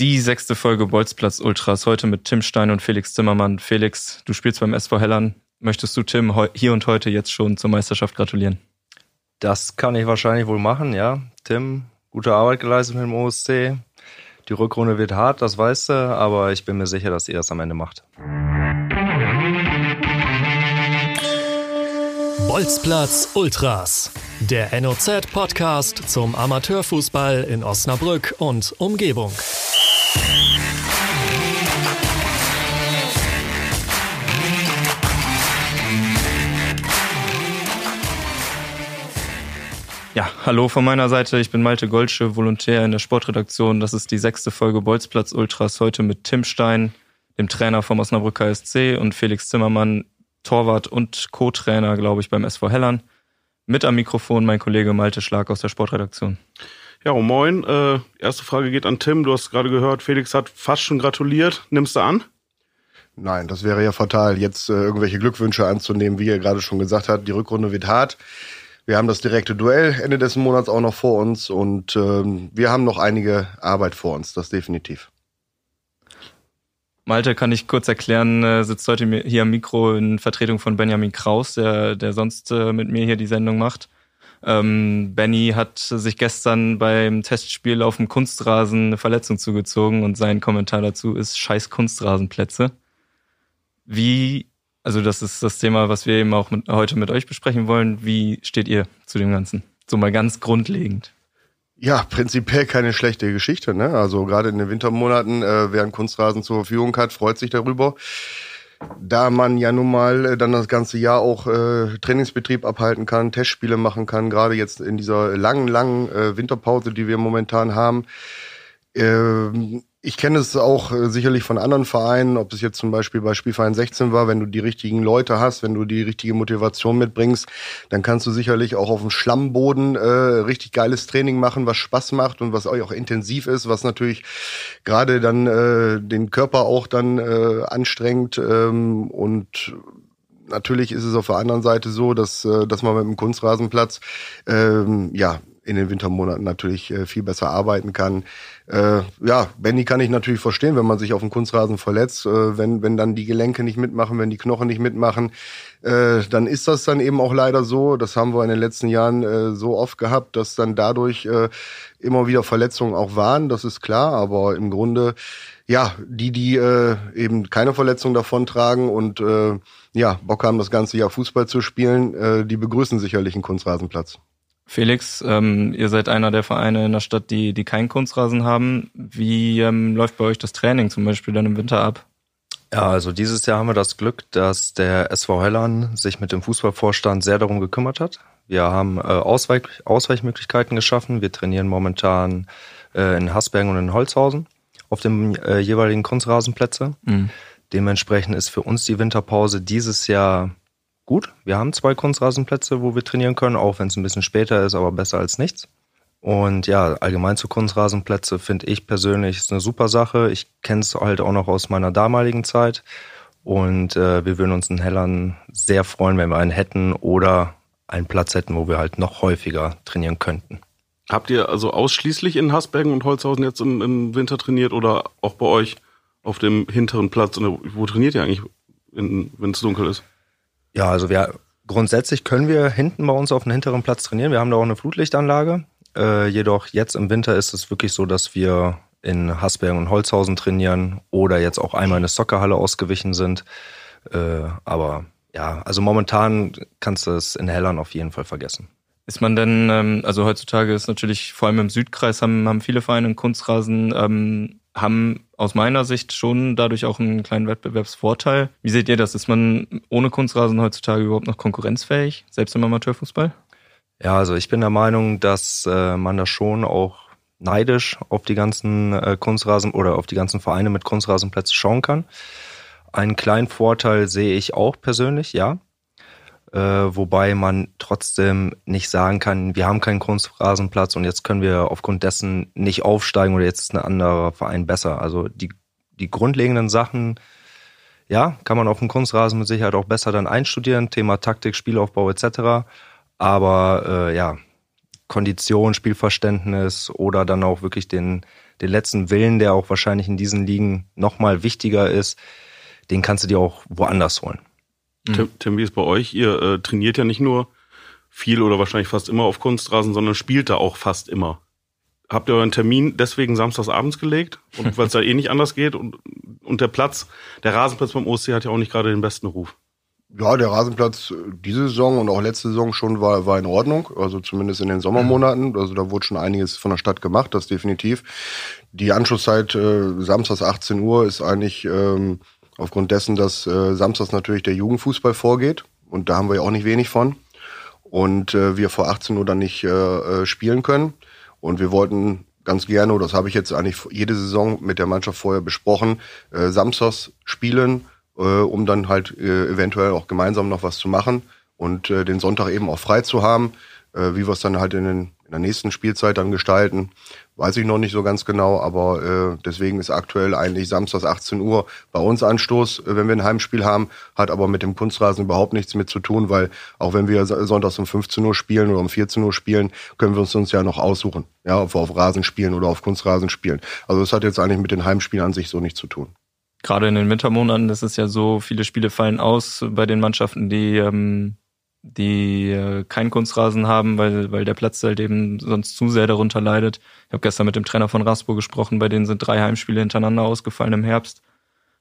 Die sechste Folge Bolzplatz Ultras heute mit Tim Stein und Felix Zimmermann. Felix, du spielst beim SV Hellern. Möchtest du Tim hier und heute jetzt schon zur Meisterschaft gratulieren? Das kann ich wahrscheinlich wohl machen, ja. Tim, gute Arbeit geleistet mit dem OSC. Die Rückrunde wird hart, das weißt du, aber ich bin mir sicher, dass ihr das am Ende macht. Bolzplatz Ultras, der NOZ-Podcast zum Amateurfußball in Osnabrück und Umgebung. Ja, hallo von meiner Seite. Ich bin Malte Goldsche, Volontär in der Sportredaktion. Das ist die sechste Folge Bolzplatz Ultras. Heute mit Tim Stein, dem Trainer vom Osnabrück KSC und Felix Zimmermann, Torwart und Co-Trainer, glaube ich, beim SV Hellern. Mit am Mikrofon mein Kollege Malte Schlag aus der Sportredaktion. Ja, oh moin. Äh, erste Frage geht an Tim. Du hast gerade gehört, Felix hat fast schon gratuliert. Nimmst du an? Nein, das wäre ja fatal, jetzt äh, irgendwelche Glückwünsche anzunehmen, wie er gerade schon gesagt hat. Die Rückrunde wird hart. Wir haben das direkte Duell Ende des Monats auch noch vor uns und ähm, wir haben noch einige Arbeit vor uns, das definitiv. Malte, kann ich kurz erklären, äh, sitzt heute hier am Mikro in Vertretung von Benjamin Kraus, der, der sonst äh, mit mir hier die Sendung macht. Ähm, Benny hat sich gestern beim Testspiel auf dem Kunstrasen eine Verletzung zugezogen und sein Kommentar dazu ist scheiß Kunstrasenplätze. Wie also das ist das Thema, was wir eben auch mit, heute mit euch besprechen wollen. Wie steht ihr zu dem Ganzen? So mal ganz grundlegend. Ja, prinzipiell keine schlechte Geschichte. Ne? Also gerade in den Wintermonaten, äh, wer einen Kunstrasen zur Verfügung hat, freut sich darüber. Da man ja nun mal äh, dann das ganze Jahr auch äh, Trainingsbetrieb abhalten kann, Testspiele machen kann, gerade jetzt in dieser langen, langen äh, Winterpause, die wir momentan haben, äh, ich kenne es auch äh, sicherlich von anderen Vereinen, ob es jetzt zum Beispiel bei Spielverein 16 war, wenn du die richtigen Leute hast, wenn du die richtige Motivation mitbringst, dann kannst du sicherlich auch auf dem Schlammboden äh, richtig geiles Training machen, was Spaß macht und was auch intensiv ist, was natürlich gerade dann äh, den Körper auch dann äh, anstrengt. Ähm, und Natürlich ist es auf der anderen Seite so, dass, äh, dass man mit dem Kunstrasenplatz ähm, ja in den Wintermonaten natürlich äh, viel besser arbeiten kann. Äh, ja, Benny kann ich natürlich verstehen, wenn man sich auf dem Kunstrasen verletzt, äh, wenn, wenn dann die Gelenke nicht mitmachen, wenn die Knochen nicht mitmachen, äh, dann ist das dann eben auch leider so. Das haben wir in den letzten Jahren äh, so oft gehabt, dass dann dadurch äh, immer wieder Verletzungen auch waren, das ist klar, aber im Grunde, ja, die, die eben keine Verletzung davon tragen und ja, Bock haben, das ganze Jahr Fußball zu spielen, die begrüßen sicherlich einen Kunstrasenplatz. Felix, ähm, ihr seid einer der Vereine in der Stadt, die, die keinen Kunstrasen haben. Wie ähm, läuft bei euch das Training zum Beispiel dann im Winter ab? Ja, also dieses Jahr haben wir das Glück, dass der SV Hellern sich mit dem Fußballvorstand sehr darum gekümmert hat. Wir haben äh, Ausweich Ausweichmöglichkeiten geschaffen. Wir trainieren momentan äh, in Hasbergen und in Holzhausen auf dem äh, jeweiligen Kunstrasenplätze. Mhm. Dementsprechend ist für uns die Winterpause dieses Jahr gut. Wir haben zwei Kunstrasenplätze, wo wir trainieren können, auch wenn es ein bisschen später ist, aber besser als nichts. Und ja, allgemein zu Kunstrasenplätze finde ich persönlich ist eine super Sache. Ich kenne es halt auch noch aus meiner damaligen Zeit. Und äh, wir würden uns in Hellern sehr freuen, wenn wir einen hätten oder einen Platz hätten, wo wir halt noch häufiger trainieren könnten. Habt ihr also ausschließlich in Hasbergen und Holzhausen jetzt im, im Winter trainiert oder auch bei euch auf dem hinteren Platz? Wo trainiert ihr eigentlich, wenn es dunkel ist? Ja, also wir grundsätzlich können wir hinten bei uns auf dem hinteren Platz trainieren. Wir haben da auch eine Flutlichtanlage. Äh, jedoch jetzt im Winter ist es wirklich so, dass wir in Hasbergen und Holzhausen trainieren oder jetzt auch einmal in eine Soccerhalle ausgewichen sind. Äh, aber ja, also momentan kannst du es in Hellern auf jeden Fall vergessen. Ist man denn, ähm, also heutzutage ist natürlich vor allem im Südkreis haben, haben viele Vereine einen Kunstrasen. Ähm, haben aus meiner Sicht schon dadurch auch einen kleinen Wettbewerbsvorteil. Wie seht ihr das? Ist man ohne Kunstrasen heutzutage überhaupt noch konkurrenzfähig, selbst im Amateurfußball? Ja, also ich bin der Meinung, dass äh, man da schon auch neidisch auf die ganzen äh, Kunstrasen oder auf die ganzen Vereine mit Kunstrasenplätzen schauen kann. Einen kleinen Vorteil sehe ich auch persönlich, ja äh, wobei man trotzdem nicht sagen kann, wir haben keinen Kunstrasenplatz und jetzt können wir aufgrund dessen nicht aufsteigen oder jetzt ist ein anderer Verein besser. Also die, die grundlegenden Sachen, ja, kann man auf dem Kunstrasen mit Sicherheit auch besser dann einstudieren, Thema Taktik, Spielaufbau etc. Aber äh, ja, Kondition, Spielverständnis oder dann auch wirklich den, den letzten Willen, der auch wahrscheinlich in diesen Ligen nochmal wichtiger ist, den kannst du dir auch woanders holen. Tim, Tim, wie ist bei euch? Ihr äh, trainiert ja nicht nur viel oder wahrscheinlich fast immer auf Kunstrasen, sondern spielt da auch fast immer. Habt ihr euren Termin deswegen samstags abends gelegt? Und weil es da eh nicht anders geht und, und der Platz, der Rasenplatz beim OSC hat ja auch nicht gerade den besten Ruf. Ja, der Rasenplatz äh, diese Saison und auch letzte Saison schon war, war in Ordnung. Also zumindest in den Sommermonaten. Also da wurde schon einiges von der Stadt gemacht, das definitiv. Die Anschlusszeit äh, samstags 18 Uhr ist eigentlich ähm, aufgrund dessen, dass äh, samstags natürlich der Jugendfußball vorgeht. Und da haben wir ja auch nicht wenig von. Und äh, wir vor 18 Uhr dann nicht äh, äh, spielen können. Und wir wollten ganz gerne, oder das habe ich jetzt eigentlich jede Saison mit der Mannschaft vorher besprochen, äh, samstags spielen äh, um dann halt äh, eventuell auch gemeinsam noch was zu machen und äh, den Sonntag eben auch frei zu haben. Äh, wie wir es dann halt in, den, der nächsten Spielzeit dann gestalten, weiß ich noch nicht so ganz genau, aber äh, deswegen ist aktuell eigentlich samstags 18 Uhr bei uns Anstoß, äh, wenn wir ein Heimspiel haben, hat aber mit dem Kunstrasen überhaupt nichts mit zu tun, weil auch wenn wir sonntags um 15 Uhr spielen oder um 14 Uhr spielen, können wir uns uns ja noch aussuchen, ja, ob wir auf Rasen spielen oder auf Kunstrasen spielen. Also das hat jetzt eigentlich mit den Heimspielen an sich so nichts zu tun. Gerade in den Wintermonaten ist es ja so, viele Spiele fallen aus bei den Mannschaften, die, ähm, die äh, keinen Kunstrasen haben, weil, weil der Platz halt eben sonst zu sehr darunter leidet. Ich habe gestern mit dem Trainer von Raspo gesprochen, bei denen sind drei Heimspiele hintereinander ausgefallen im Herbst.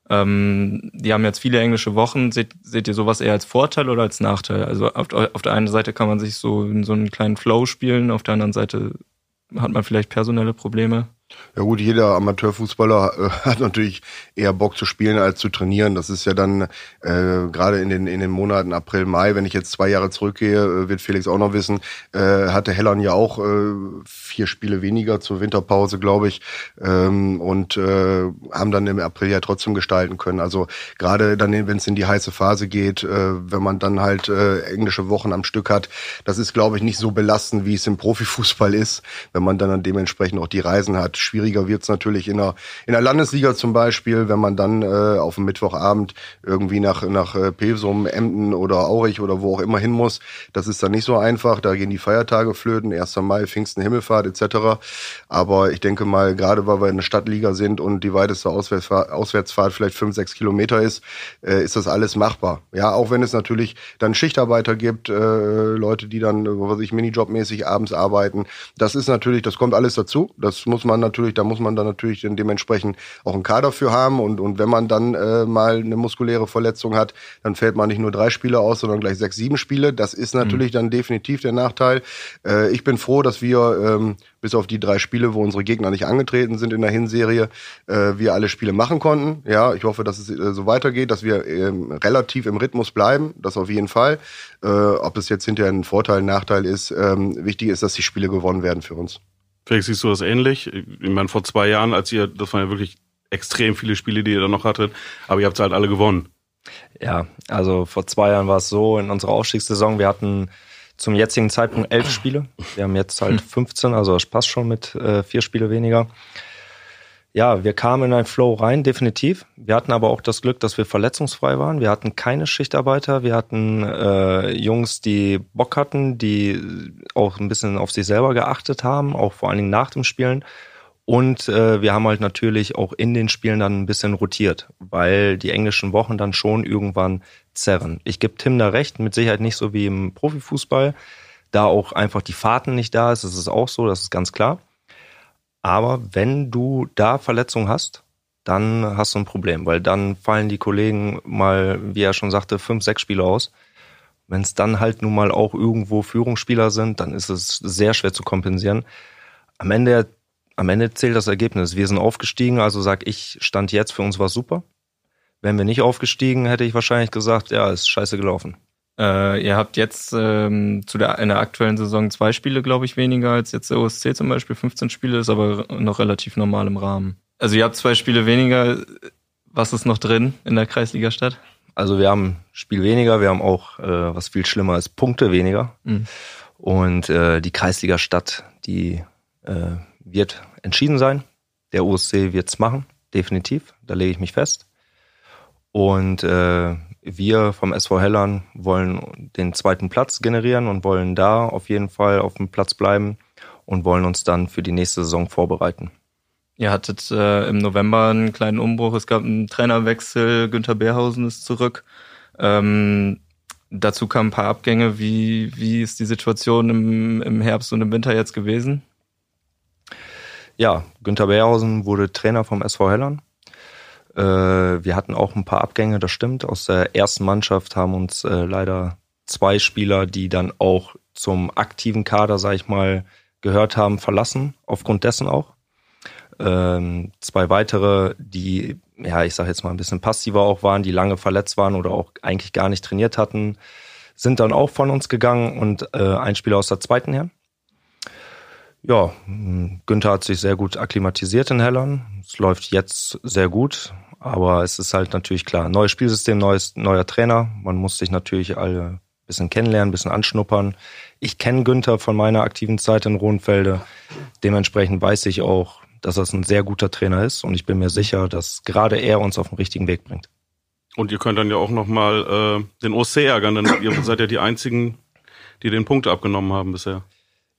Ähm, die haben jetzt viele englische Wochen. Seht, seht ihr sowas eher als Vorteil oder als Nachteil? Also auf, auf der einen Seite kann man sich so in so einen kleinen Flow spielen, auf der anderen Seite hat man vielleicht personelle Probleme. Ja gut, jeder Amateurfußballer äh, hat natürlich eher Bock zu spielen als zu trainieren. Das ist ja dann äh, gerade in den in den Monaten April, Mai, wenn ich jetzt zwei Jahre zurückgehe, äh, wird Felix auch noch wissen, äh, hatte Hellern ja auch äh, vier Spiele weniger zur Winterpause, glaube ich, ähm, und äh, haben dann im April ja trotzdem gestalten können. Also gerade dann, wenn es in die heiße Phase geht, äh, wenn man dann halt äh, englische Wochen am Stück hat, das ist, glaube ich, nicht so belastend, wie es im Profifußball ist, wenn man dann dementsprechend auch die Reisen hat Schwieriger wird es natürlich in der, in der Landesliga zum Beispiel, wenn man dann äh, auf dem Mittwochabend irgendwie nach, nach äh, Pesum, Emden oder Aurich oder wo auch immer hin muss. Das ist dann nicht so einfach. Da gehen die Feiertage flöten, 1. Mai, Pfingsten, Himmelfahrt etc. Aber ich denke mal, gerade weil wir in der Stadtliga sind und die weiteste Auswärtsfahrt, Auswärtsfahrt vielleicht fünf, sechs Kilometer ist, äh, ist das alles machbar. Ja, auch wenn es natürlich dann Schichtarbeiter gibt, äh, Leute, die dann, weiß ich, Minijobmäßig abends arbeiten. Das ist natürlich, das kommt alles dazu. Das muss man natürlich da muss man dann natürlich dann dementsprechend auch einen Kader für haben. Und, und wenn man dann äh, mal eine muskuläre Verletzung hat, dann fällt man nicht nur drei Spiele aus, sondern gleich sechs, sieben Spiele. Das ist natürlich mhm. dann definitiv der Nachteil. Äh, ich bin froh, dass wir ähm, bis auf die drei Spiele, wo unsere Gegner nicht angetreten sind in der Hinserie, äh, wir alle Spiele machen konnten. Ja, ich hoffe, dass es äh, so weitergeht, dass wir ähm, relativ im Rhythmus bleiben. Das auf jeden Fall. Äh, ob es jetzt hinterher ein Vorteil, ein Nachteil ist, ähm, wichtig ist, dass die Spiele gewonnen werden für uns. Felix, siehst du das ähnlich? Ich meine, vor zwei Jahren, als ihr, das waren ja wirklich extrem viele Spiele, die ihr da noch hattet, aber ihr habt sie halt alle gewonnen. Ja, also vor zwei Jahren war es so, in unserer Aufstiegssaison, wir hatten zum jetzigen Zeitpunkt elf Spiele. Wir haben jetzt halt 15, also das passt schon mit äh, vier Spiele weniger ja, wir kamen in einen Flow rein, definitiv. Wir hatten aber auch das Glück, dass wir verletzungsfrei waren. Wir hatten keine Schichtarbeiter. Wir hatten äh, Jungs, die Bock hatten, die auch ein bisschen auf sich selber geachtet haben, auch vor allen Dingen nach dem Spielen. Und äh, wir haben halt natürlich auch in den Spielen dann ein bisschen rotiert, weil die englischen Wochen dann schon irgendwann zerren. Ich gebe Tim da recht, mit Sicherheit nicht so wie im Profifußball, da auch einfach die Fahrten nicht da ist. Das ist auch so, das ist ganz klar. Aber wenn du da Verletzungen hast, dann hast du ein Problem, weil dann fallen die Kollegen mal, wie er schon sagte, fünf, sechs Spiele aus. Wenn es dann halt nun mal auch irgendwo Führungsspieler sind, dann ist es sehr schwer zu kompensieren. Am Ende, am Ende zählt das Ergebnis. Wir sind aufgestiegen, also sag ich, stand jetzt für uns war super. Wären wir nicht aufgestiegen, hätte ich wahrscheinlich gesagt, ja, ist scheiße gelaufen. Äh, ihr habt jetzt ähm, zu der in der aktuellen Saison zwei Spiele, glaube ich, weniger als jetzt der OSC zum Beispiel. 15 Spiele ist aber noch relativ normal im Rahmen. Also ihr habt zwei Spiele weniger. Was ist noch drin in der Kreisliga-Stadt? Also wir haben Spiel weniger, wir haben auch, äh, was viel schlimmer ist, Punkte weniger. Mhm. Und äh, die Kreisliga-Stadt, die äh, wird entschieden sein. Der OSC wird's machen, definitiv. Da lege ich mich fest. Und äh, wir vom SV Hellern wollen den zweiten Platz generieren und wollen da auf jeden Fall auf dem Platz bleiben und wollen uns dann für die nächste Saison vorbereiten. Ihr hattet äh, im November einen kleinen Umbruch, es gab einen Trainerwechsel, Günther Beerhausen ist zurück. Ähm, dazu kamen ein paar Abgänge. Wie, wie ist die Situation im, im Herbst und im Winter jetzt gewesen? Ja, Günther Beerhausen wurde Trainer vom SV Hellern. Äh, wir hatten auch ein paar Abgänge, das stimmt. Aus der ersten Mannschaft haben uns äh, leider zwei Spieler, die dann auch zum aktiven Kader, sag ich mal, gehört haben, verlassen, aufgrund dessen auch. Ähm, zwei weitere, die, ja, ich sage jetzt mal ein bisschen passiver auch waren, die lange verletzt waren oder auch eigentlich gar nicht trainiert hatten, sind dann auch von uns gegangen und äh, ein Spieler aus der zweiten her. Ja, Günther hat sich sehr gut akklimatisiert in Hellern. Es läuft jetzt sehr gut, aber es ist halt natürlich klar, neues Spielsystem, neues, neuer Trainer. Man muss sich natürlich alle ein bisschen kennenlernen, ein bisschen anschnuppern. Ich kenne Günther von meiner aktiven Zeit in Rohnfelde. Dementsprechend weiß ich auch, dass das ein sehr guter Trainer ist und ich bin mir sicher, dass gerade er uns auf den richtigen Weg bringt. Und ihr könnt dann ja auch nochmal äh, den OC ärgern, denn ihr seid ja die einzigen, die den Punkt abgenommen haben bisher.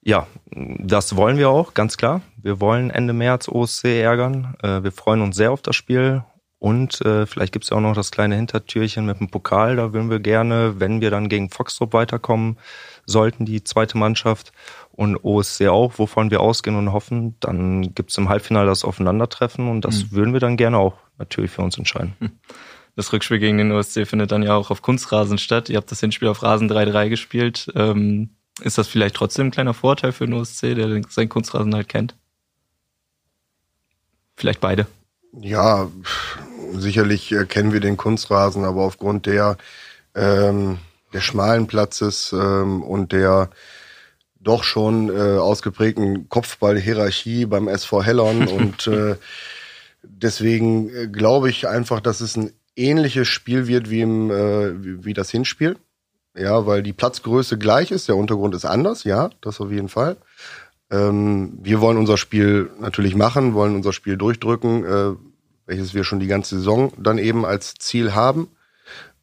Ja, das wollen wir auch, ganz klar. Wir wollen Ende März OSC ärgern. Äh, wir freuen uns sehr auf das Spiel. Und äh, vielleicht gibt's ja auch noch das kleine Hintertürchen mit dem Pokal. Da würden wir gerne, wenn wir dann gegen Foxtrop weiterkommen sollten, die zweite Mannschaft und OSC auch, wovon wir ausgehen und hoffen, dann gibt's im Halbfinale das Aufeinandertreffen und das mhm. würden wir dann gerne auch natürlich für uns entscheiden. Hm. Das Rückspiel gegen den OSC findet dann ja auch auf Kunstrasen statt. Ihr habt das Hinspiel auf Rasen 3-3 gespielt. Ähm, ist das vielleicht trotzdem ein kleiner Vorteil für den OSC, der seinen Kunstrasen halt kennt? Vielleicht beide. Ja, sicherlich äh, kennen wir den Kunstrasen, aber aufgrund der, ähm, der schmalen Platzes ähm, und der doch schon äh, ausgeprägten Kopfballhierarchie beim SV Hellern und äh, deswegen äh, glaube ich einfach, dass es ein ähnliches Spiel wird wie, im, äh, wie, wie das Hinspiel. Ja, weil die Platzgröße gleich ist, der Untergrund ist anders, ja, das auf jeden Fall. Ähm, wir wollen unser Spiel natürlich machen, wollen unser Spiel durchdrücken, äh, welches wir schon die ganze Saison dann eben als Ziel haben.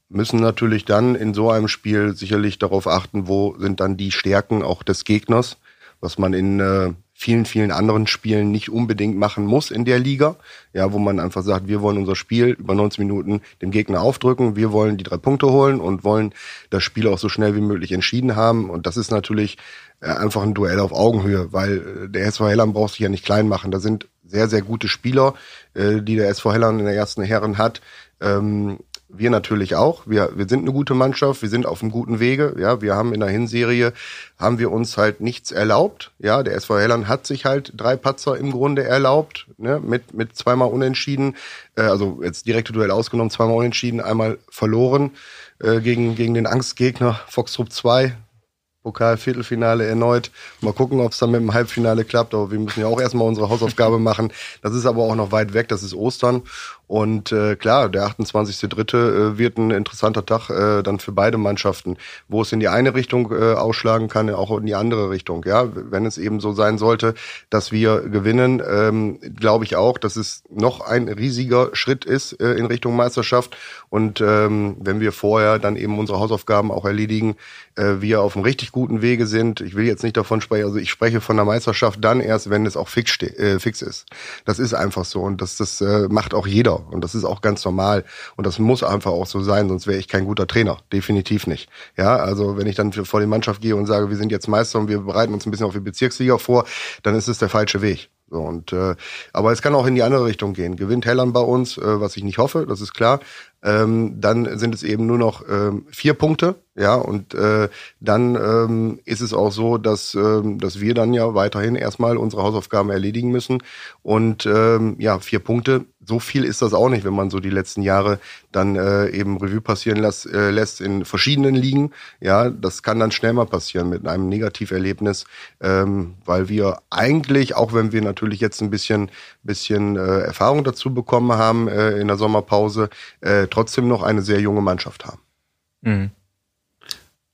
Müssen natürlich dann in so einem Spiel sicherlich darauf achten, wo sind dann die Stärken auch des Gegners, was man in äh, vielen, vielen anderen Spielen nicht unbedingt machen muss in der Liga. Ja, wo man einfach sagt, wir wollen unser Spiel über 90 Minuten dem Gegner aufdrücken, wir wollen die drei Punkte holen und wollen das Spiel auch so schnell wie möglich entschieden haben. Und das ist natürlich äh, einfach ein Duell auf Augenhöhe, weil äh, der SV Hellern braucht sich ja nicht klein machen. Da sind sehr, sehr gute Spieler, äh, die der SV Hellern in der ersten Herren hat. Ähm, wir natürlich auch. Wir, wir sind eine gute Mannschaft, wir sind auf einem guten Wege. Ja, wir haben in der Hinserie haben wir uns halt nichts erlaubt. Ja, der SV Hellern hat sich halt drei Patzer im Grunde erlaubt, ne, mit mit zweimal Unentschieden, äh, also jetzt direkte Duell ausgenommen, zweimal Unentschieden, einmal verloren äh, gegen gegen den Angstgegner Foxtrupp 2. Pokal-Viertelfinale erneut. Mal gucken, ob es dann mit dem Halbfinale klappt. Aber wir müssen ja auch erstmal unsere Hausaufgabe machen. Das ist aber auch noch weit weg. Das ist Ostern. Und äh, klar, der 28.3. Äh, wird ein interessanter Tag äh, dann für beide Mannschaften, wo es in die eine Richtung äh, ausschlagen kann, auch in die andere Richtung. Ja, wenn es eben so sein sollte, dass wir gewinnen, ähm, glaube ich auch, dass es noch ein riesiger Schritt ist äh, in Richtung Meisterschaft. Und ähm, wenn wir vorher dann eben unsere Hausaufgaben auch erledigen, äh, wir auf einem richtig guten Wege sind. Ich will jetzt nicht davon sprechen, also ich spreche von der Meisterschaft dann erst, wenn es auch fix, äh, fix ist. Das ist einfach so und das, das äh, macht auch jeder und das ist auch ganz normal und das muss einfach auch so sein, sonst wäre ich kein guter Trainer, definitiv nicht. Ja, also wenn ich dann vor die Mannschaft gehe und sage, wir sind jetzt Meister und wir bereiten uns ein bisschen auf die Bezirksliga vor, dann ist es der falsche Weg. So, und äh, aber es kann auch in die andere Richtung gehen. Gewinnt Hellern bei uns, äh, was ich nicht hoffe, das ist klar. Ähm, dann sind es eben nur noch ähm, vier Punkte, ja, und äh, dann ähm, ist es auch so, dass ähm, dass wir dann ja weiterhin erstmal unsere Hausaufgaben erledigen müssen und ähm, ja vier Punkte so viel ist das auch nicht, wenn man so die letzten Jahre dann äh, eben Revue passieren lässt, äh, lässt in verschiedenen Ligen. Ja, das kann dann schnell mal passieren mit einem Negativerlebnis, ähm, weil wir eigentlich, auch wenn wir natürlich jetzt ein bisschen, bisschen äh, Erfahrung dazu bekommen haben äh, in der Sommerpause, äh, trotzdem noch eine sehr junge Mannschaft haben. Mhm.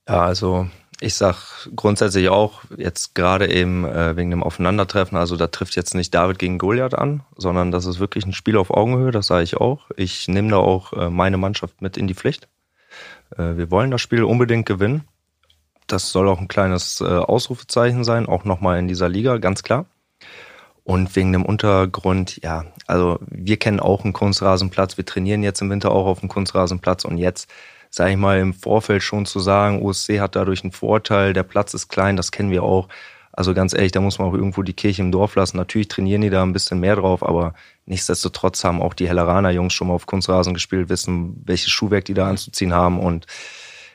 Ja, also ich sag grundsätzlich auch, jetzt gerade eben äh, wegen dem Aufeinandertreffen, also da trifft jetzt nicht David gegen Goliath an, sondern das ist wirklich ein Spiel auf Augenhöhe, das sage ich auch. Ich nehme da auch äh, meine Mannschaft mit in die Pflicht. Äh, wir wollen das Spiel unbedingt gewinnen. Das soll auch ein kleines äh, Ausrufezeichen sein, auch nochmal in dieser Liga, ganz klar. Und wegen dem Untergrund, ja, also wir kennen auch einen Kunstrasenplatz, wir trainieren jetzt im Winter auch auf dem Kunstrasenplatz und jetzt, sage ich mal, im Vorfeld schon zu sagen, OSC hat dadurch einen Vorteil, der Platz ist klein, das kennen wir auch. Also ganz ehrlich, da muss man auch irgendwo die Kirche im Dorf lassen. Natürlich trainieren die da ein bisschen mehr drauf, aber nichtsdestotrotz haben auch die Helleraner Jungs schon mal auf Kunstrasen gespielt, wissen, welches Schuhwerk die da anzuziehen haben. Und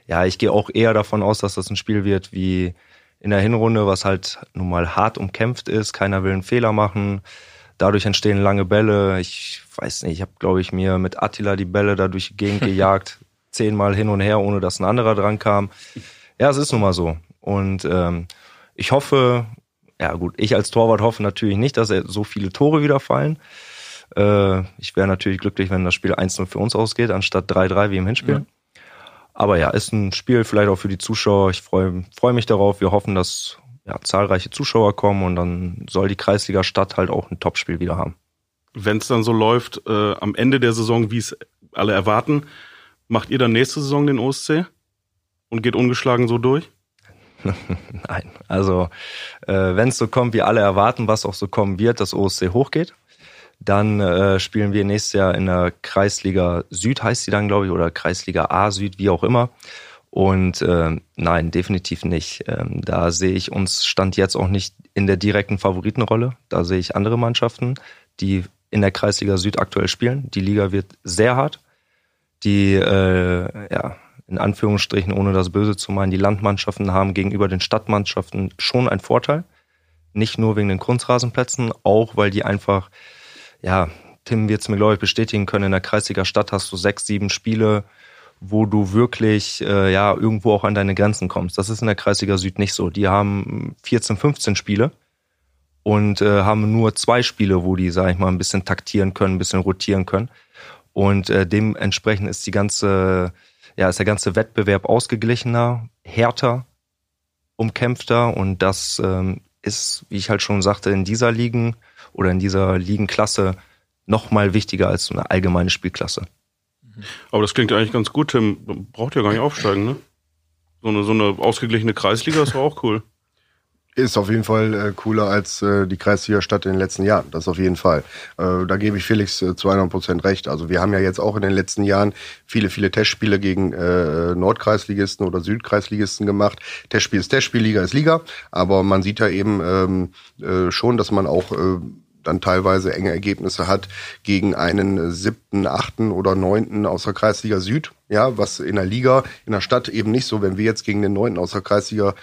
ja, ich gehe auch eher davon aus, dass das ein Spiel wird wie in der Hinrunde, was halt nun mal hart umkämpft ist. Keiner will einen Fehler machen. Dadurch entstehen lange Bälle. Ich weiß nicht, ich habe, glaube ich, mir mit Attila die Bälle da durch die Gegend gejagt. Zehnmal hin und her, ohne dass ein anderer dran kam. Ja, es ist nun mal so. Und ähm, ich hoffe, ja gut, ich als Torwart hoffe natürlich nicht, dass er so viele Tore wieder fallen. Äh, ich wäre natürlich glücklich, wenn das Spiel 1-0 für uns ausgeht, anstatt 3-3 wie im Hinspiel. Ja. Aber ja, ist ein Spiel vielleicht auch für die Zuschauer. Ich freue freu mich darauf. Wir hoffen, dass ja, zahlreiche Zuschauer kommen und dann soll die Kreisliga Stadt halt auch ein Topspiel wieder haben. Wenn es dann so läuft, äh, am Ende der Saison, wie es alle erwarten, macht ihr dann nächste Saison den OSC und geht ungeschlagen so durch? Nein, also äh, wenn es so kommt, wie alle erwarten, was auch so kommen wird, dass OSC hochgeht, dann äh, spielen wir nächstes Jahr in der Kreisliga Süd, heißt sie dann, glaube ich, oder Kreisliga A Süd, wie auch immer. Und äh, nein, definitiv nicht. Ähm, da sehe ich uns Stand jetzt auch nicht in der direkten Favoritenrolle. Da sehe ich andere Mannschaften, die in der Kreisliga Süd aktuell spielen. Die Liga wird sehr hart. Die äh, ja, in Anführungsstrichen, ohne das Böse zu meinen, die Landmannschaften haben gegenüber den Stadtmannschaften schon einen Vorteil. Nicht nur wegen den Kunstrasenplätzen, auch weil die einfach, ja, Tim wird es mir, glaube ich, bestätigen können, in der Kreisliga Stadt hast du sechs, sieben Spiele, wo du wirklich äh, ja irgendwo auch an deine Grenzen kommst. Das ist in der Kreisliga Süd nicht so. Die haben 14, 15 Spiele und äh, haben nur zwei Spiele, wo die, sag ich mal, ein bisschen taktieren können, ein bisschen rotieren können. Und äh, dementsprechend ist die ganze ja, ist der ganze Wettbewerb ausgeglichener, härter, umkämpfter und das ähm, ist, wie ich halt schon sagte, in dieser Ligen oder in dieser Ligenklasse noch mal wichtiger als so eine allgemeine Spielklasse. Aber das klingt eigentlich ganz gut, Tim. Braucht ja gar nicht aufsteigen, ne? So eine, so eine ausgeglichene Kreisliga ist auch cool. Ist auf jeden Fall äh, cooler als äh, die Kreisliga Stadt in den letzten Jahren. Das auf jeden Fall. Äh, da gebe ich Felix äh, zu 100 Prozent recht. Also wir haben ja jetzt auch in den letzten Jahren viele, viele Testspiele gegen äh, Nordkreisligisten oder Südkreisligisten gemacht. Testspiel ist Testspiel, Liga ist Liga. Aber man sieht ja eben ähm, äh, schon, dass man auch äh, dann teilweise enge Ergebnisse hat gegen einen siebten, achten oder neunten aus der Kreisliga Süd ja, was in der Liga, in der Stadt eben nicht so. Wenn wir jetzt gegen den Neunten aus der Kreisliga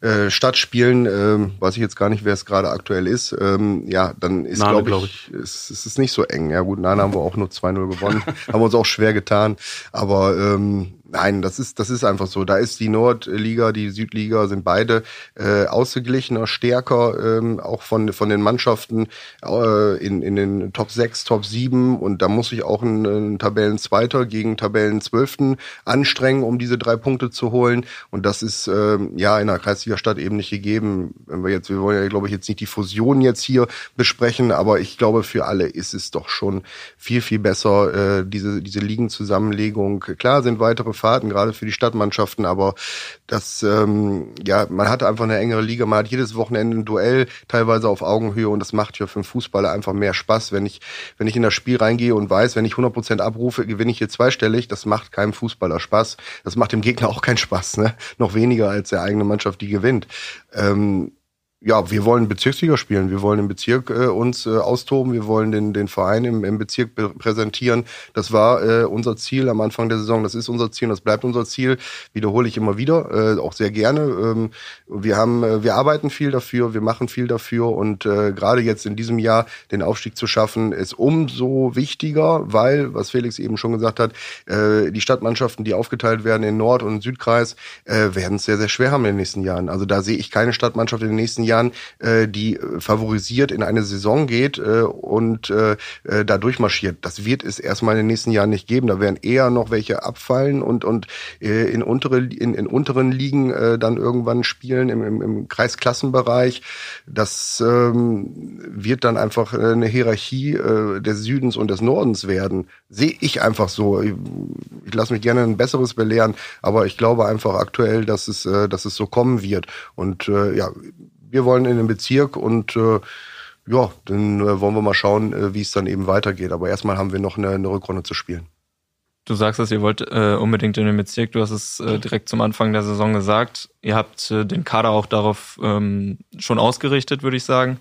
äh, Stadt spielen, ähm, weiß ich jetzt gar nicht, wer es gerade aktuell ist, ähm, ja, dann ist, glaube glaub ich, glaub ich. Ist, es nicht so eng. Ja gut, nein, haben wir auch nur 2-0 gewonnen, haben uns auch schwer getan, aber ähm, Nein, das ist, das ist einfach so. Da ist die Nordliga, die Südliga sind beide äh, ausgeglichener, stärker, ähm, auch von, von den Mannschaften äh, in, in den Top 6, Top 7 und da muss ich auch ein, ein Tabellenzweiter gegen Tabellen 12. anstrengen, um diese drei Punkte zu holen. Und das ist ähm, ja in der Kreisliga-Stadt eben nicht gegeben. Wenn wir jetzt, wir wollen ja, glaube ich, jetzt nicht die Fusion jetzt hier besprechen, aber ich glaube, für alle ist es doch schon viel, viel besser, äh, diese, diese Ligenzusammenlegung. Klar sind weitere Fahrten, gerade für die Stadtmannschaften, aber das, ähm, ja, man hat einfach eine engere Liga, man hat jedes Wochenende ein Duell, teilweise auf Augenhöhe und das macht ja für einen Fußballer einfach mehr Spaß, wenn ich, wenn ich in das Spiel reingehe und weiß, wenn ich 100 Prozent abrufe, gewinne ich hier zweistellig, das macht keinem Fußballer Spaß. Das macht dem Gegner auch keinen Spaß, ne? Noch weniger als der eigene Mannschaft, die gewinnt. Ähm, ja, wir wollen Bezirksliga spielen. Wir wollen im Bezirk äh, uns äh, austoben. Wir wollen den, den Verein im, im Bezirk präsentieren. Das war äh, unser Ziel am Anfang der Saison. Das ist unser Ziel. Das bleibt unser Ziel. Wiederhole ich immer wieder, äh, auch sehr gerne. Ähm, wir haben, äh, wir arbeiten viel dafür. Wir machen viel dafür. Und äh, gerade jetzt in diesem Jahr den Aufstieg zu schaffen, ist umso wichtiger, weil, was Felix eben schon gesagt hat, äh, die Stadtmannschaften, die aufgeteilt werden in Nord- und Südkreis, äh, werden es sehr, sehr schwer haben in den nächsten Jahren. Also da sehe ich keine Stadtmannschaft in den nächsten Jahren, äh, die äh, favorisiert in eine Saison geht äh, und äh, äh, da durchmarschiert. Das wird es erstmal in den nächsten Jahren nicht geben. Da werden eher noch welche abfallen und und äh, in untere in, in unteren Ligen äh, dann irgendwann spielen im, im, im Kreisklassenbereich. Das ähm, wird dann einfach eine Hierarchie äh, des Südens und des Nordens werden. Sehe ich einfach so. Ich, ich lasse mich gerne ein besseres belehren, aber ich glaube einfach aktuell, dass es, äh, dass es so kommen wird. Und äh, ja, wir wollen in den Bezirk und äh, ja, dann äh, wollen wir mal schauen, äh, wie es dann eben weitergeht. Aber erstmal haben wir noch eine, eine Rückrunde zu spielen. Du sagst es, ihr wollt äh, unbedingt in den Bezirk. Du hast es äh, direkt zum Anfang der Saison gesagt. Ihr habt äh, den Kader auch darauf ähm, schon ausgerichtet, würde ich sagen.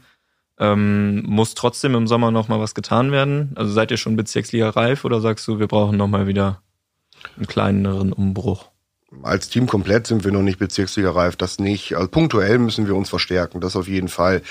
Ähm, muss trotzdem im Sommer noch mal was getan werden? Also seid ihr schon Bezirksliga reif oder sagst du, wir brauchen noch mal wieder einen kleineren Umbruch? Als Team komplett sind wir noch nicht Bezirksliga reif, das nicht. Also punktuell müssen wir uns verstärken, das auf jeden Fall.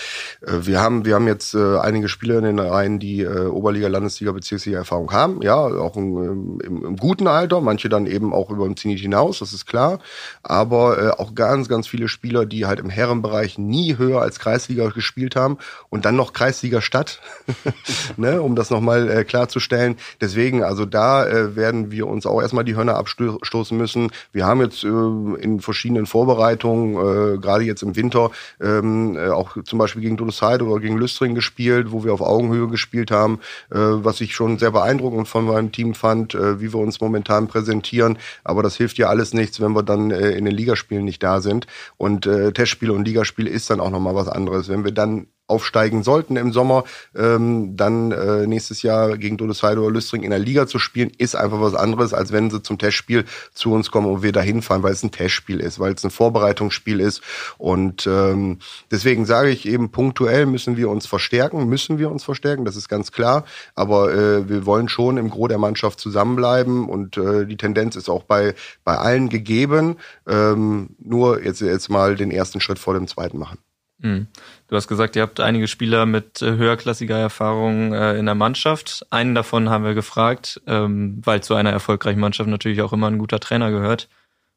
Äh, wir haben, wir haben jetzt äh, einige Spieler in den Reihen, die äh, Oberliga, Landesliga, Bezirksliga Erfahrung haben, ja, auch im, im, im guten Alter, manche dann eben auch über den Zenit hinaus, das ist klar. Aber auch ganz, ganz viele Spieler, die halt im Herrenbereich nie höher als Kreisliga gespielt haben und dann noch Kreisliga Stadt, ne, um das nochmal klarzustellen. Deswegen, also da werden wir uns auch erstmal die Hörner abstoßen müssen. Wir haben jetzt äh, in verschiedenen Vorbereitungen, äh, gerade jetzt im Winter, ähm, äh, auch zum Beispiel gegen Dudesheide oder gegen Lüstring gespielt, wo wir auf Augenhöhe gespielt haben, äh, was ich schon sehr beeindruckend von meinem Team fand, äh, wie wir uns momentan präsentieren. Aber das hilft ja alles nichts, wenn wir dann äh, in den Ligaspielen nicht da sind. Und äh, Testspiele und Ligaspiele ist dann auch nochmal was anderes. Wenn wir dann aufsteigen sollten im Sommer, ähm, dann äh, nächstes Jahr gegen Dodesheide oder Lüstring in der Liga zu spielen, ist einfach was anderes, als wenn sie zum Testspiel zu uns kommen und wir da hinfahren, weil es ein Testspiel ist, weil es ein Vorbereitungsspiel ist. Und ähm, deswegen sage ich eben, punktuell müssen wir uns verstärken, müssen wir uns verstärken, das ist ganz klar. Aber äh, wir wollen schon im Gros der Mannschaft zusammenbleiben und äh, die Tendenz ist auch bei, bei allen gegeben. Ähm, nur jetzt, jetzt mal den ersten Schritt vor dem zweiten machen. Mhm. Du hast gesagt, ihr habt einige Spieler mit äh, höherklassiger Erfahrung äh, in der Mannschaft. Einen davon haben wir gefragt, ähm, weil zu einer erfolgreichen Mannschaft natürlich auch immer ein guter Trainer gehört,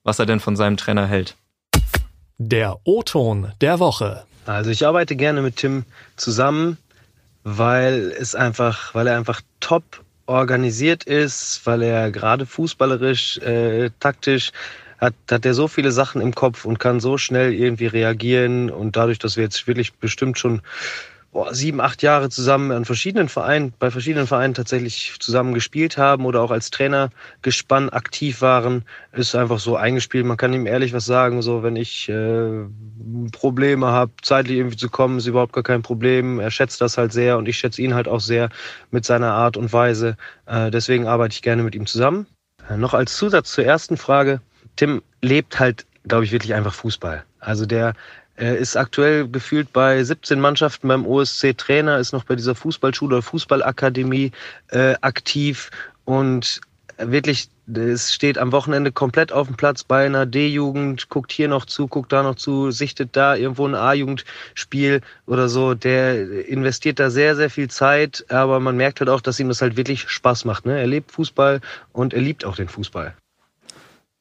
was er denn von seinem Trainer hält. Der O-Ton der Woche. Also ich arbeite gerne mit Tim zusammen, weil es einfach, weil er einfach top organisiert ist, weil er gerade fußballerisch, äh, taktisch hat, hat er so viele Sachen im Kopf und kann so schnell irgendwie reagieren. Und dadurch, dass wir jetzt wirklich bestimmt schon boah, sieben, acht Jahre zusammen an verschiedenen Vereinen, bei verschiedenen Vereinen tatsächlich zusammen gespielt haben oder auch als Trainer gespannt aktiv waren, ist einfach so eingespielt. Man kann ihm ehrlich was sagen, so wenn ich äh, Probleme habe, zeitlich irgendwie zu kommen, ist überhaupt gar kein Problem. Er schätzt das halt sehr und ich schätze ihn halt auch sehr mit seiner Art und Weise. Äh, deswegen arbeite ich gerne mit ihm zusammen. Äh, noch als Zusatz zur ersten Frage. Tim lebt halt, glaube ich, wirklich einfach Fußball. Also der äh, ist aktuell gefühlt bei 17 Mannschaften beim OSC Trainer, ist noch bei dieser Fußballschule oder Fußballakademie äh, aktiv und wirklich, es steht am Wochenende komplett auf dem Platz bei einer D-Jugend, guckt hier noch zu, guckt da noch zu, sichtet da irgendwo ein A-Jugendspiel oder so. Der investiert da sehr, sehr viel Zeit, aber man merkt halt auch, dass ihm das halt wirklich Spaß macht. Ne? Er lebt Fußball und er liebt auch den Fußball.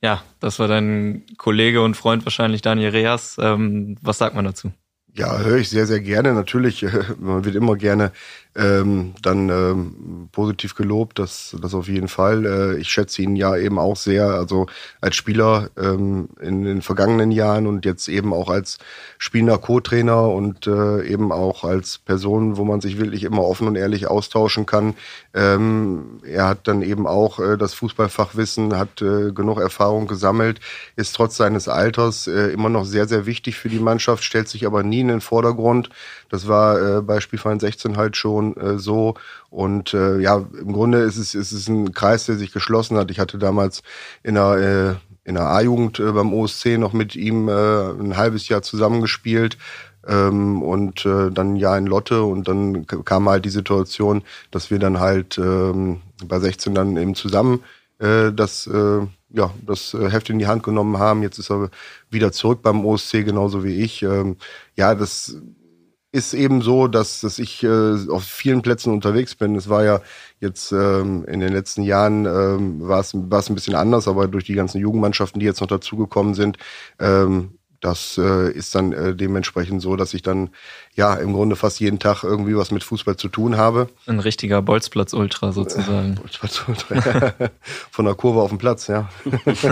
Ja, das war dein Kollege und Freund wahrscheinlich Daniel Reas. Ähm, was sagt man dazu? Ja, höre ich sehr, sehr gerne. Natürlich, man wird immer gerne ähm, dann ähm, positiv gelobt, das, das auf jeden Fall. Äh, ich schätze ihn ja eben auch sehr, also als Spieler ähm, in den vergangenen Jahren und jetzt eben auch als spielender Co-Trainer und äh, eben auch als Person, wo man sich wirklich immer offen und ehrlich austauschen kann. Ähm, er hat dann eben auch äh, das Fußballfachwissen, hat äh, genug Erfahrung gesammelt, ist trotz seines Alters äh, immer noch sehr, sehr wichtig für die Mannschaft, stellt sich aber nie in den Vordergrund. Das war äh, bei Spielverein 16 halt schon äh, so. Und äh, ja, im Grunde ist es, ist es ein Kreis, der sich geschlossen hat. Ich hatte damals in der, äh, in der A-Jugend äh, beim OSC noch mit ihm äh, ein halbes Jahr zusammengespielt. Ähm, und äh, dann Jahr in Lotte und dann kam halt die Situation, dass wir dann halt ähm, bei 16 dann eben zusammen äh, das äh, ja, das äh, Heft in die Hand genommen haben. Jetzt ist er wieder zurück beim OSC, genauso wie ich. Ähm, ja, das ist eben so, dass, dass ich äh, auf vielen Plätzen unterwegs bin. Es war ja jetzt ähm, in den letzten Jahren ähm, war es war es ein bisschen anders, aber durch die ganzen Jugendmannschaften, die jetzt noch dazugekommen sind, ähm, das äh, ist dann äh, dementsprechend so, dass ich dann ja im Grunde fast jeden Tag irgendwie was mit Fußball zu tun habe. Ein richtiger Bolzplatz-Ultra sozusagen. Bolzplatz-Ultra. Von der Kurve auf dem Platz, ja.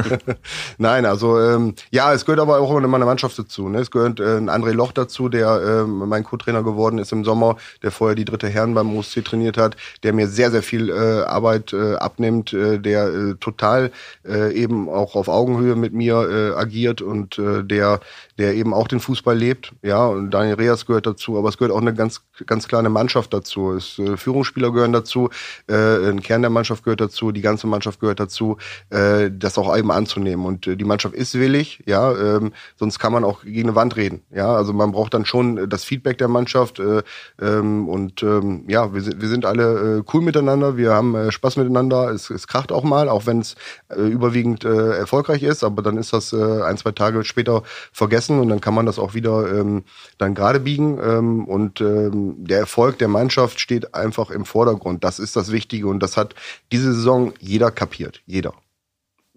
Nein, also ähm, ja, es gehört aber auch immer eine Mannschaft dazu. Ne? Es gehört äh, ein André Loch dazu, der äh, mein Co-Trainer geworden ist im Sommer, der vorher die dritte Herren beim OSC trainiert hat, der mir sehr, sehr viel äh, Arbeit äh, abnimmt, äh, der äh, total äh, eben auch auf Augenhöhe mit mir äh, agiert und äh, der der, eben auch den Fußball lebt. Ja, und Daniel Reas gehört dazu, aber es gehört auch eine ganz, ganz kleine Mannschaft dazu. Es, äh, Führungsspieler gehören dazu, äh, ein Kern der Mannschaft gehört dazu, die ganze Mannschaft gehört dazu, äh, das auch eben anzunehmen. Und äh, die Mannschaft ist willig, ja, ähm, sonst kann man auch gegen eine Wand reden. Ja, also man braucht dann schon das Feedback der Mannschaft äh, ähm, und ähm, ja, wir sind, wir sind alle äh, cool miteinander, wir haben Spaß miteinander, es, es kracht auch mal, auch wenn es überwiegend erfolgreich ist, aber dann ist das ein, zwei Tage später vergessen und dann kann man das auch wieder ähm, dann gerade biegen ähm, und ähm, der Erfolg der Mannschaft steht einfach im Vordergrund. Das ist das Wichtige und das hat diese Saison jeder kapiert, jeder.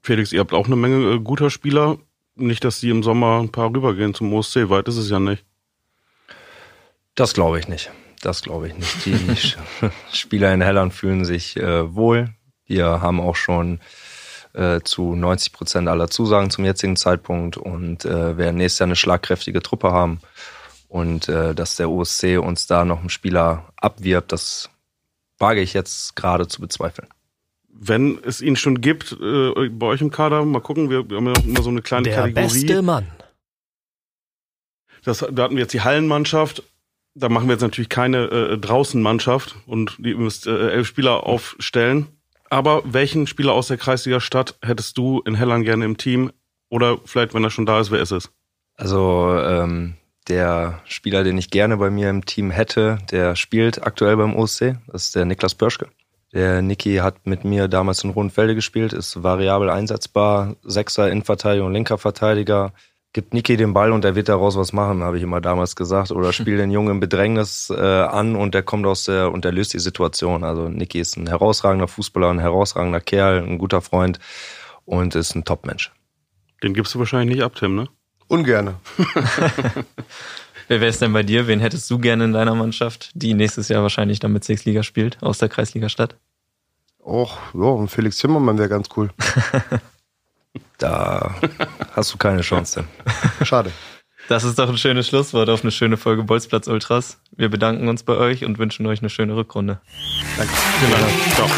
Felix, ihr habt auch eine Menge äh, guter Spieler. Nicht, dass die im Sommer ein paar rübergehen zum OSC, weit ist es ja nicht. Das glaube ich nicht. Das glaube ich nicht. Die Spieler in Helland fühlen sich äh, wohl. Wir haben auch schon äh, zu 90 Prozent aller Zusagen zum jetzigen Zeitpunkt und äh, werden nächstes Jahr eine schlagkräftige Truppe haben. Und äh, dass der OSC uns da noch einen Spieler abwirbt, das wage ich jetzt gerade zu bezweifeln. Wenn es ihn schon gibt äh, bei euch im Kader, mal gucken, wir, haben ja immer so eine kleine Der Kategorie. beste Mann. Das, da hatten wir jetzt die Hallenmannschaft. Da machen wir jetzt natürlich keine äh, Draußenmannschaft und die müsst äh, elf Spieler aufstellen. Aber welchen Spieler aus der Kreisliga-Stadt hättest du in Helland gerne im Team? Oder vielleicht, wenn er schon da ist, wer ist es? Also ähm, der Spieler, den ich gerne bei mir im Team hätte, der spielt aktuell beim OSC. Das ist der Niklas Pörschke. Der Niki hat mit mir damals in Rundfelde gespielt, ist variabel einsetzbar, Sechser Innenverteidigung, linker Verteidiger. Gibt Niki den Ball und der wird daraus was machen, habe ich immer damals gesagt. Oder spiel den Jungen im Bedrängnis äh, an und der kommt aus der und der löst die Situation. Also Niki ist ein herausragender Fußballer, ein herausragender Kerl, ein guter Freund und ist ein Topmensch. Den gibst du wahrscheinlich nicht ab, Tim, ne? Ungerne. Wer wäre es denn bei dir? Wen hättest du gerne in deiner Mannschaft, die nächstes Jahr wahrscheinlich dann mit Sechsliga spielt, aus der Kreisliga-Stadt? Och, ja, und Felix Zimmermann wäre ganz cool. Da hast du keine Chance. Schade. Das ist doch ein schönes Schlusswort auf eine schöne Folge Bolzplatz Ultras. Wir bedanken uns bei euch und wünschen euch eine schöne Rückrunde. Ciao.